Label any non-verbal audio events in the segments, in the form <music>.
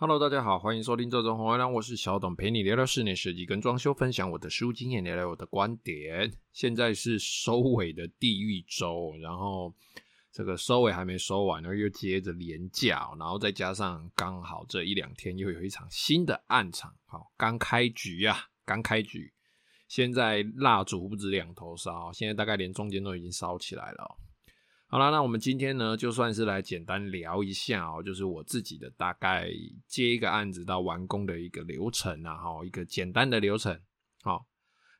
Hello，大家好，欢迎收听这种红月亮，我是小董，陪你聊聊室内设计跟装修，分享我的实务经验，聊聊我的观点。现在是收尾的地狱周，然后这个收尾还没收完，然后又接着连假，然后再加上刚好这一两天又有一场新的暗场，好，刚开局呀、啊，刚开局，现在蜡烛不止两头烧，现在大概连中间都已经烧起来了。好啦，那我们今天呢，就算是来简单聊一下哦，就是我自己的大概接一个案子到完工的一个流程啊，哈，一个简单的流程。好，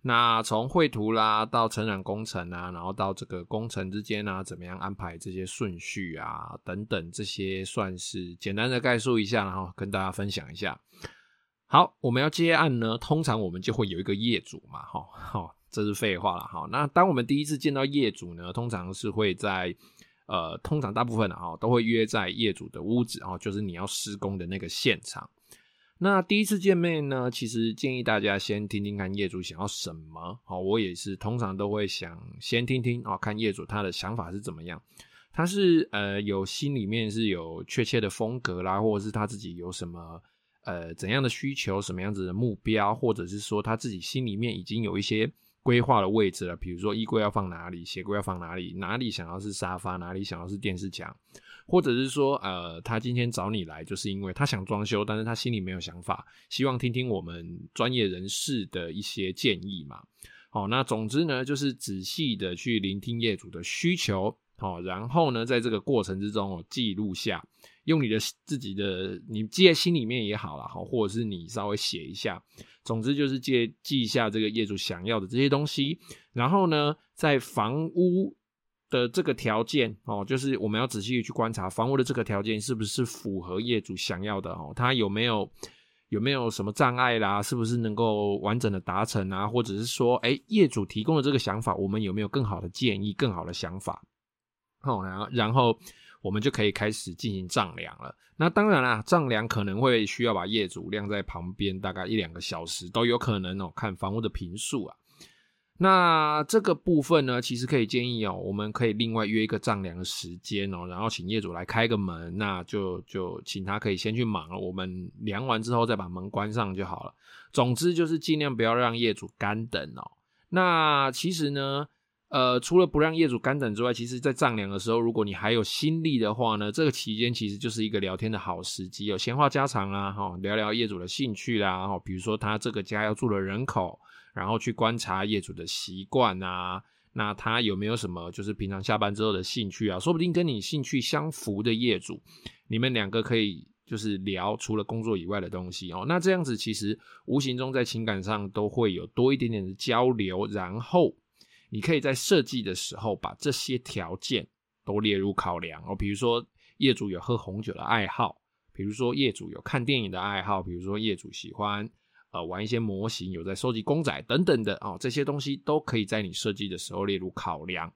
那从绘图啦到承揽工程啊，然后到这个工程之间啊，怎么样安排这些顺序啊，等等这些算是简单的概述一下，然后跟大家分享一下。好，我们要接案呢，通常我们就会有一个业主嘛，哈，好。这是废话了哈。那当我们第一次见到业主呢，通常是会在呃，通常大部分的哈都会约在业主的屋子啊，就是你要施工的那个现场。那第一次见面呢，其实建议大家先听听看业主想要什么。好，我也是通常都会想先听听啊，看业主他的想法是怎么样。他是呃有心里面是有确切的风格啦，或者是他自己有什么呃怎样的需求，什么样子的目标，或者是说他自己心里面已经有一些。规划的位置了，比如说衣柜要放哪里，鞋柜要放哪里，哪里想要是沙发，哪里想要是电视墙，或者是说，呃，他今天找你来，就是因为他想装修，但是他心里没有想法，希望听听我们专业人士的一些建议嘛。好，那总之呢，就是仔细的去聆听业主的需求，好，然后呢，在这个过程之中，哦，记录下。用你的自己的，你记在心里面也好啦，好，或者是你稍微写一下，总之就是记记一下这个业主想要的这些东西。然后呢，在房屋的这个条件哦，就是我们要仔细去观察房屋的这个条件是不是符合业主想要的哦，他有没有有没有什么障碍啦？是不是能够完整的达成啊？或者是说，哎，业主提供的这个想法，我们有没有更好的建议、更好的想法？好，然后然后。我们就可以开始进行丈量了。那当然啦，丈量可能会需要把业主晾在旁边，大概一两个小时都有可能哦。看房屋的坪数啊，那这个部分呢，其实可以建议哦，我们可以另外约一个丈量的时间哦，然后请业主来开个门，那就就请他可以先去忙了。我们量完之后再把门关上就好了。总之就是尽量不要让业主干等哦。那其实呢，呃，除了不让业主干等之外，其实，在丈量的时候，如果你还有心力的话呢，这个期间其实就是一个聊天的好时机，有闲话家常啊，哈，聊聊业主的兴趣啦，哈，比如说他这个家要住的人口，然后去观察业主的习惯啊，那他有没有什么就是平常下班之后的兴趣啊，说不定跟你兴趣相符的业主，你们两个可以就是聊除了工作以外的东西哦，那这样子其实无形中在情感上都会有多一点点的交流，然后。你可以在设计的时候把这些条件都列入考量哦，比如说业主有喝红酒的爱好，比如说业主有看电影的爱好，比如说业主喜欢呃玩一些模型，有在收集公仔等等的哦，这些东西都可以在你设计的时候列入考量。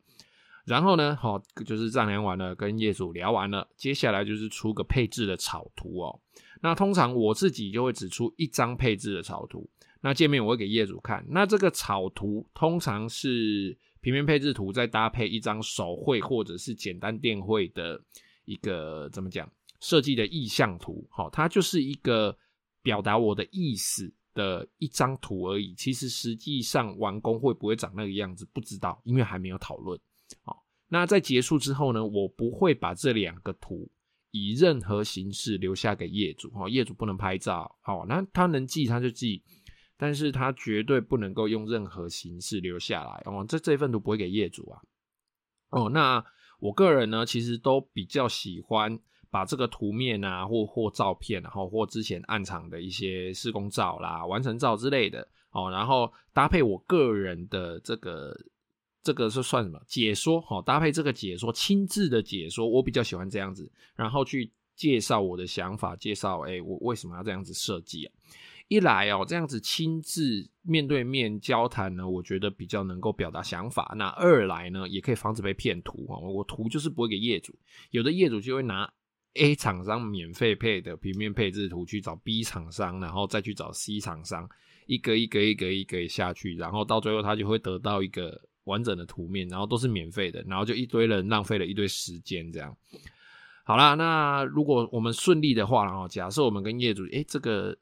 然后呢，好，就是丈量完了，跟业主聊完了，接下来就是出个配置的草图哦。那通常我自己就会只出一张配置的草图。那见面我会给业主看，那这个草图通常是平面配置图，再搭配一张手绘或者是简单电绘的一个怎么讲设计的意向图，好，它就是一个表达我的意思的一张图而已。其实实际上完工会不会长那个样子，不知道，因为还没有讨论。好，那在结束之后呢，我不会把这两个图以任何形式留下给业主，哈，业主不能拍照，好，那他能记他就记。但是他绝对不能够用任何形式留下来哦，这这份图不会给业主啊。哦，那我个人呢，其实都比较喜欢把这个图面啊，或或照片，然后或之前暗场的一些施工照啦、完成照之类的哦，然后搭配我个人的这个这个是算什么解说？哦，搭配这个解说，亲自的解说，我比较喜欢这样子，然后去介绍我的想法，介绍诶，我为什么要这样子设计啊？一来哦，这样子亲自面对面交谈呢，我觉得比较能够表达想法。那二来呢，也可以防止被骗图啊。我图就是不会给业主，有的业主就会拿 A 厂商免费配的平面配置图去找 B 厂商，然后再去找 C 厂商，一个一个一个一个下去，然后到最后他就会得到一个完整的图面，然后都是免费的，然后就一堆人浪费了一堆时间这样。好啦，那如果我们顺利的话，然后假设我们跟业主，诶，这个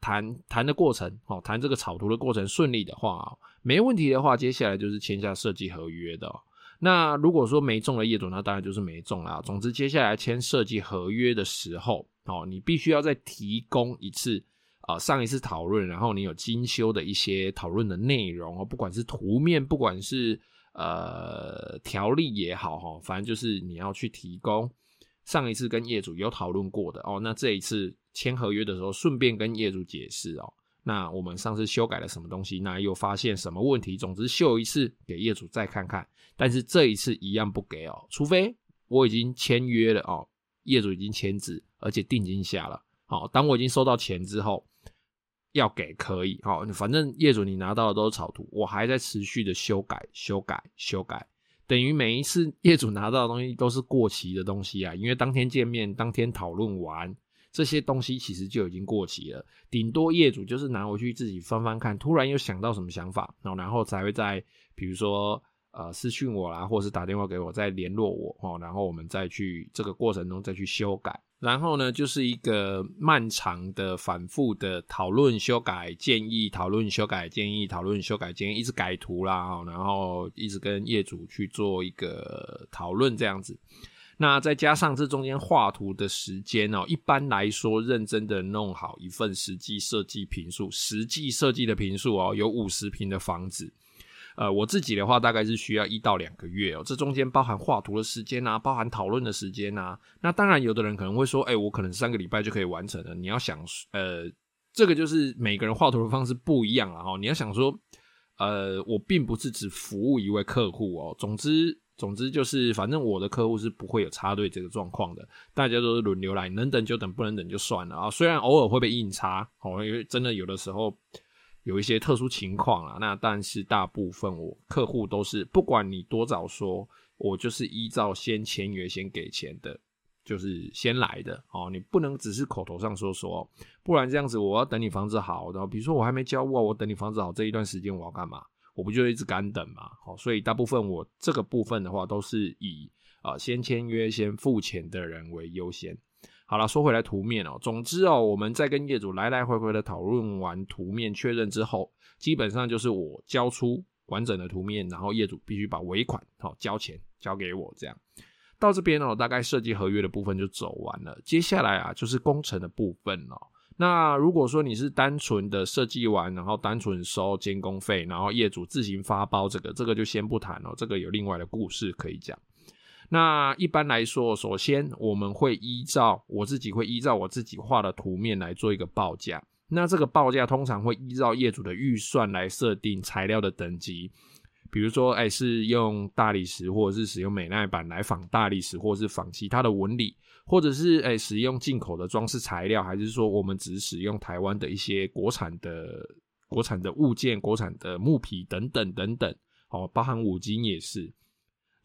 谈谈的过程，哦，谈这个草图的过程顺利的话，没问题的话，接下来就是签下设计合约的。那如果说没中的业主，那当然就是没中啦。总之，接下来签设计合约的时候，哦，你必须要再提供一次啊，上一次讨论，然后你有精修的一些讨论的内容哦，不管是图面，不管是呃条例也好，哈，反正就是你要去提供。上一次跟业主有讨论过的哦，那这一次签合约的时候，顺便跟业主解释哦。那我们上次修改了什么东西？那又发现什么问题？总之秀一次给业主再看看。但是这一次一样不给哦，除非我已经签约了哦，业主已经签字，而且定金下了。好，当我已经收到钱之后，要给可以。好，反正业主你拿到的都是草图，我还在持续的修改、修改、修改。等于每一次 <laughs> 业主拿到的东西都是过期的东西啊，因为当天见面、当天讨论完这些东西，其实就已经过期了。顶多业主就是拿回去自己翻翻看，突然又想到什么想法，然后才会在比如说呃私讯我啦，或是打电话给我再联络我哦，然后我们再去这个过程中再去修改。然后呢，就是一个漫长的、反复的讨论、修改建议、讨论、修改建议、讨论、修改建议，一直改图啦，然后一直跟业主去做一个讨论这样子。那再加上这中间画图的时间哦，一般来说，认真的弄好一份实际设计坪数，实际设计的坪数哦，有五十平的房子。呃，我自己的话大概是需要一到两个月哦，这中间包含画图的时间啊，包含讨论的时间啊。那当然，有的人可能会说，哎，我可能三个礼拜就可以完成了。你要想，呃，这个就是每个人画图的方式不一样啊。你要想说，呃，我并不是只服务一位客户哦。总之，总之就是，反正我的客户是不会有插队这个状况的，大家都是轮流来，能等就等，不能等就算了啊。虽然偶尔会被硬插，哦，因为真的有的时候。有一些特殊情况啊，那但是大部分我客户都是，不管你多早说，我就是依照先签约先给钱的，就是先来的哦。你不能只是口头上说说，不然这样子我要等你房子好，然后比如说我还没交屋，我等你房子好这一段时间我要干嘛？我不就一直干等嘛？好，所以大部分我这个部分的话都是以啊先签约先付钱的人为优先。好了，说回来图面哦，总之哦，我们在跟业主来来回回的讨论完图面确认之后，基本上就是我交出完整的图面，然后业主必须把尾款好交钱交给我，这样到这边哦，大概设计合约的部分就走完了。接下来啊，就是工程的部分哦。那如果说你是单纯的设计完，然后单纯收监工费，然后业主自行发包，这个这个就先不谈哦，这个有另外的故事可以讲。那一般来说，首先我们会依照我自己会依照我自己画的图面来做一个报价。那这个报价通常会依照业主的预算来设定材料的等级，比如说，哎，是用大理石，或者是使用美耐板来仿大理石，或者是仿其他的纹理，或者是哎使用进口的装饰材料，还是说我们只使用台湾的一些国产的国产的物件、国产的木皮等等等等，哦，包含五金也是。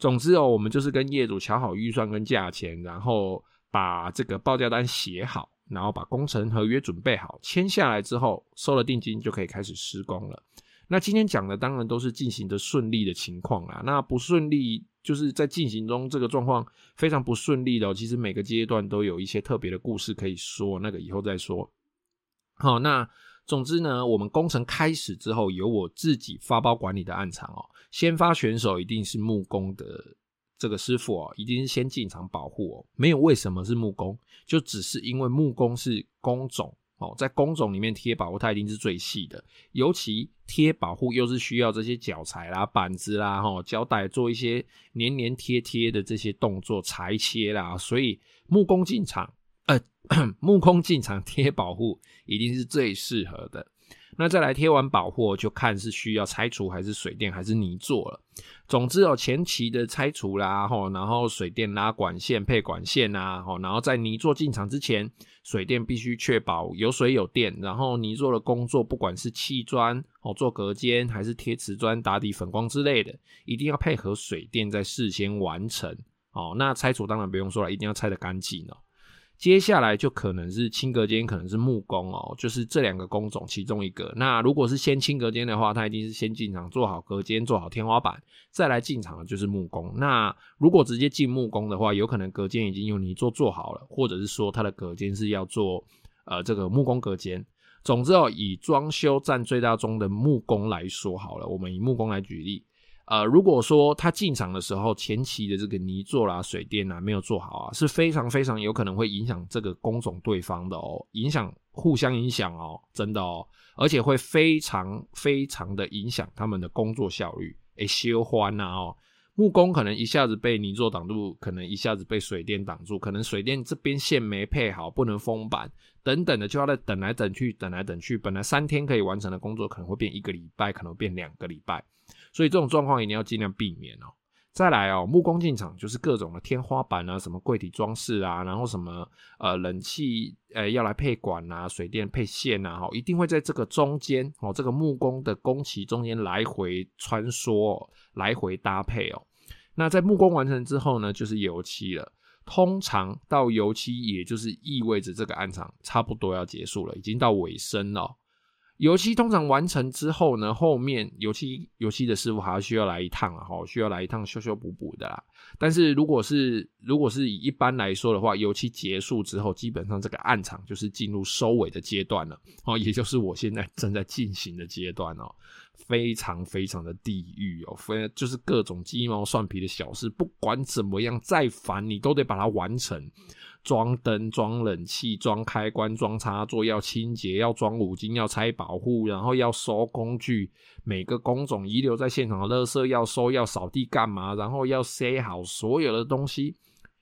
总之哦，我们就是跟业主乔好预算跟价钱，然后把这个报价单写好，然后把工程合约准备好，签下来之后收了定金就可以开始施工了。那今天讲的当然都是进行的顺利的情况啦，那不顺利就是在进行中这个状况非常不顺利的，其实每个阶段都有一些特别的故事可以说，那个以后再说。好，那。总之呢，我们工程开始之后，由我自己发包管理的案场哦，先发选手一定是木工的这个师傅哦，一定是先进场保护哦。没有为什么是木工，就只是因为木工是工种哦，在工种里面贴保护，它一定是最细的，尤其贴保护又是需要这些脚材啦、板子啦、哈胶带做一些黏黏贴贴的这些动作裁切啦，所以木工进场。呃，<clears throat> 木工进场贴保护一定是最适合的。那再来贴完保护，就看是需要拆除还是水电还是泥作了。总之哦，前期的拆除啦，吼，然后水电拉管线配管线啊，吼，然后在泥作进场之前，水电必须确保有水有电。然后泥作的工作，不管是砌砖哦，做隔间还是贴瓷砖、打底粉光之类的，一定要配合水电在事先完成。哦，那拆除当然不用说了，一定要拆得干净哦。接下来就可能是清隔间，可能是木工哦，就是这两个工种其中一个。那如果是先清隔间的话，他一定是先进场做好隔间，做好天花板，再来进场的就是木工。那如果直接进木工的话，有可能隔间已经用泥做做好了，或者是说他的隔间是要做呃这个木工隔间。总之哦，以装修占最大宗的木工来说好了，我们以木工来举例。呃，如果说他进场的时候前期的这个泥作啦、水电啊没有做好啊，是非常非常有可能会影响这个工种对方的哦，影响互相影响哦，真的哦，而且会非常非常的影响他们的工作效率。诶，修欢呐哦，木工可能一下子被泥作挡住，可能一下子被水电挡住，可能水电这边线没配好，不能封板等等的，就要在等来等去，等来等去，本来三天可以完成的工作，可能会变一个礼拜，可能变两个礼拜。所以这种状况一定要尽量避免哦。再来哦，木工进场就是各种的天花板啊，什么柜体装饰啊，然后什么呃冷气呃要来配管啊，水电配线啊，一定会在这个中间哦，这个木工的工期中间来回穿梭，来回搭配哦。那在木工完成之后呢，就是油漆了。通常到油漆，也就是意味着这个案场差不多要结束了，已经到尾声了。油漆通常完成之后呢，后面油漆油漆的师傅还要需要来一趟啊，哈，需要来一趟修修补补的啦。但是如果是如果是以一般来说的话，油漆结束之后，基本上这个暗场就是进入收尾的阶段了，哦，也就是我现在正在进行的阶段哦，非常非常的地狱哦，非就是各种鸡毛蒜皮的小事，不管怎么样再烦，你都得把它完成。装灯、装冷气、装开关、装插座，要清洁，要装五金，要拆保护，然后要收工具。每个工种遗留在现场的垃圾要收，要扫地干嘛？然后要塞好所有的东西。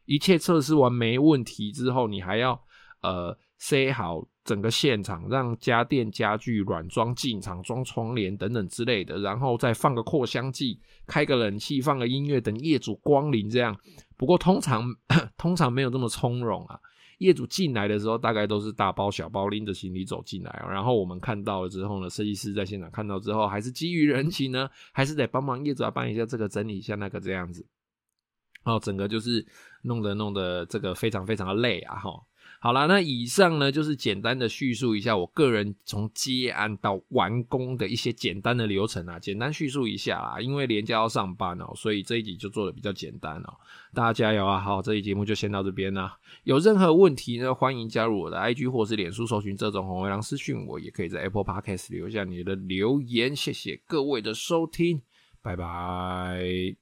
一切测试完没问题之后，你还要呃塞好整个现场，让家电、家具软装进场，装窗帘等等之类的，然后再放个扩香剂，开个冷气，放个音乐，等业主光临这样。不过通常 <clears throat> 通常没有这么从容啊！业主进来的时候，大概都是大包小包拎着行李走进来，然后我们看到了之后呢，设计师在现场看到之后，还是基于人情呢，还是得帮忙业主来办一下这个，整理一下那个这样子，然后整个就是弄得弄得这个非常非常的累啊！哈。好啦，那以上呢就是简单的叙述一下我个人从接案到完工的一些简单的流程啊，简单叙述一下啦。因为连假要上班哦，所以这一集就做的比较简单哦。大家加油啊！好，这期节目就先到这边啦。有任何问题呢，欢迎加入我的 IG 或是脸书搜寻这种红灰狼私讯我，也可以在 Apple Podcast 留下你的留言。谢谢各位的收听，拜拜。